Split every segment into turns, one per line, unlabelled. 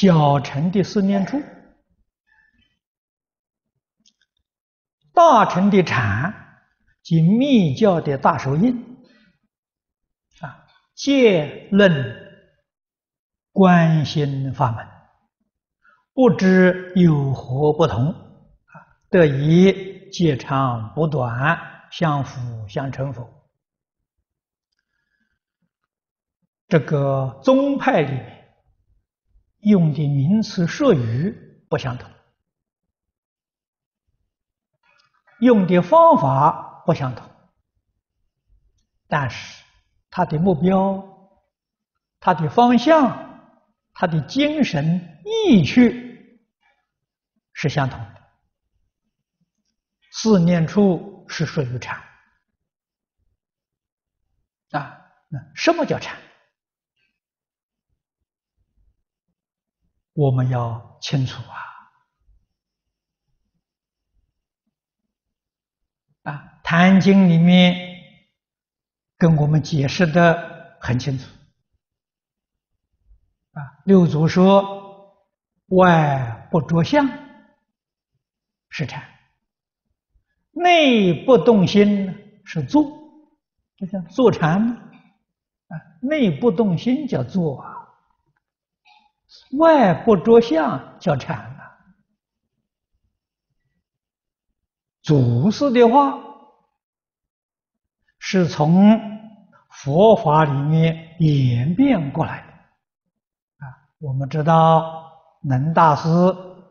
小乘的四念处，大乘的禅及密教的大手印，啊，皆论观心法门，不知有何不同，啊，得以戒长补短，相辅相成否？这个宗派里面。用的名词术语不相同，用的方法不相同，但是他的目标、他的方向、他的精神意趣是相同的。四念处是属于禅啊，那什么叫禅？我们要清楚啊！啊，《坛经》里面跟我们解释的很清楚。啊，六祖说：“外不着相是禅，内不动心是坐。”就像坐禅啊，内不动心叫坐啊。外不着相叫禅啊！祖师的话是从佛法里面演变过来的啊。我们知道，能大师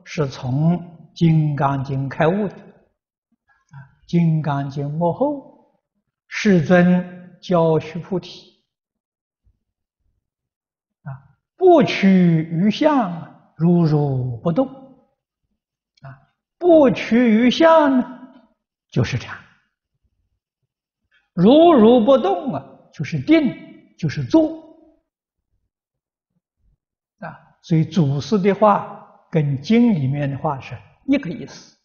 是从《金刚经》开悟的，《金刚经》末后，世尊教须菩提。不取于相，如如不动。啊，不取于相呢，就是禅；如如不动啊，就是定，就是坐。啊，所以祖师的话跟经里面的话是一个意思。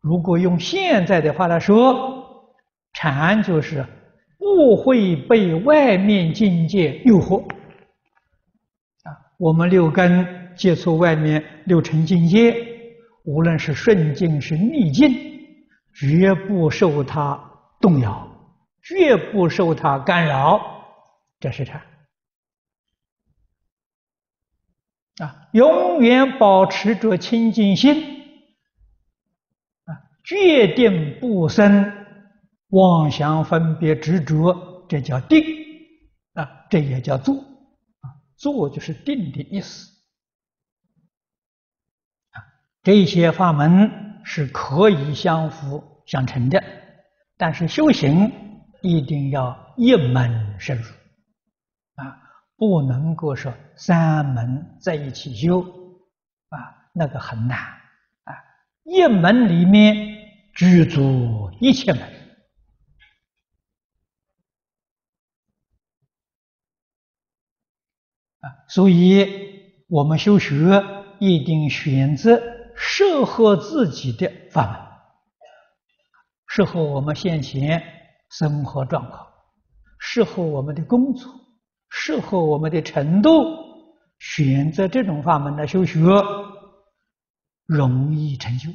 如果用现在的话来说，禅就是不会被外面境界诱惑。我们六根接触外面六尘境界，无论是顺境是逆境，绝不受它动摇，绝不受它干扰，这是禅。啊，永远保持着清净心，啊，决定不生妄想分别执着，这叫定，啊，这也叫坐。坐就是定的意思啊，这些法门是可以相辅相成的，但是修行一定要一门深入。啊，不能够说三门在一起修啊，那个很难。啊，一门里面具足一切门。所以，我们修学一定选择适合自己的法门，适合我们现前生活状况，适合我们的工作，适合我们的程度，选择这种法门来修学，容易成就。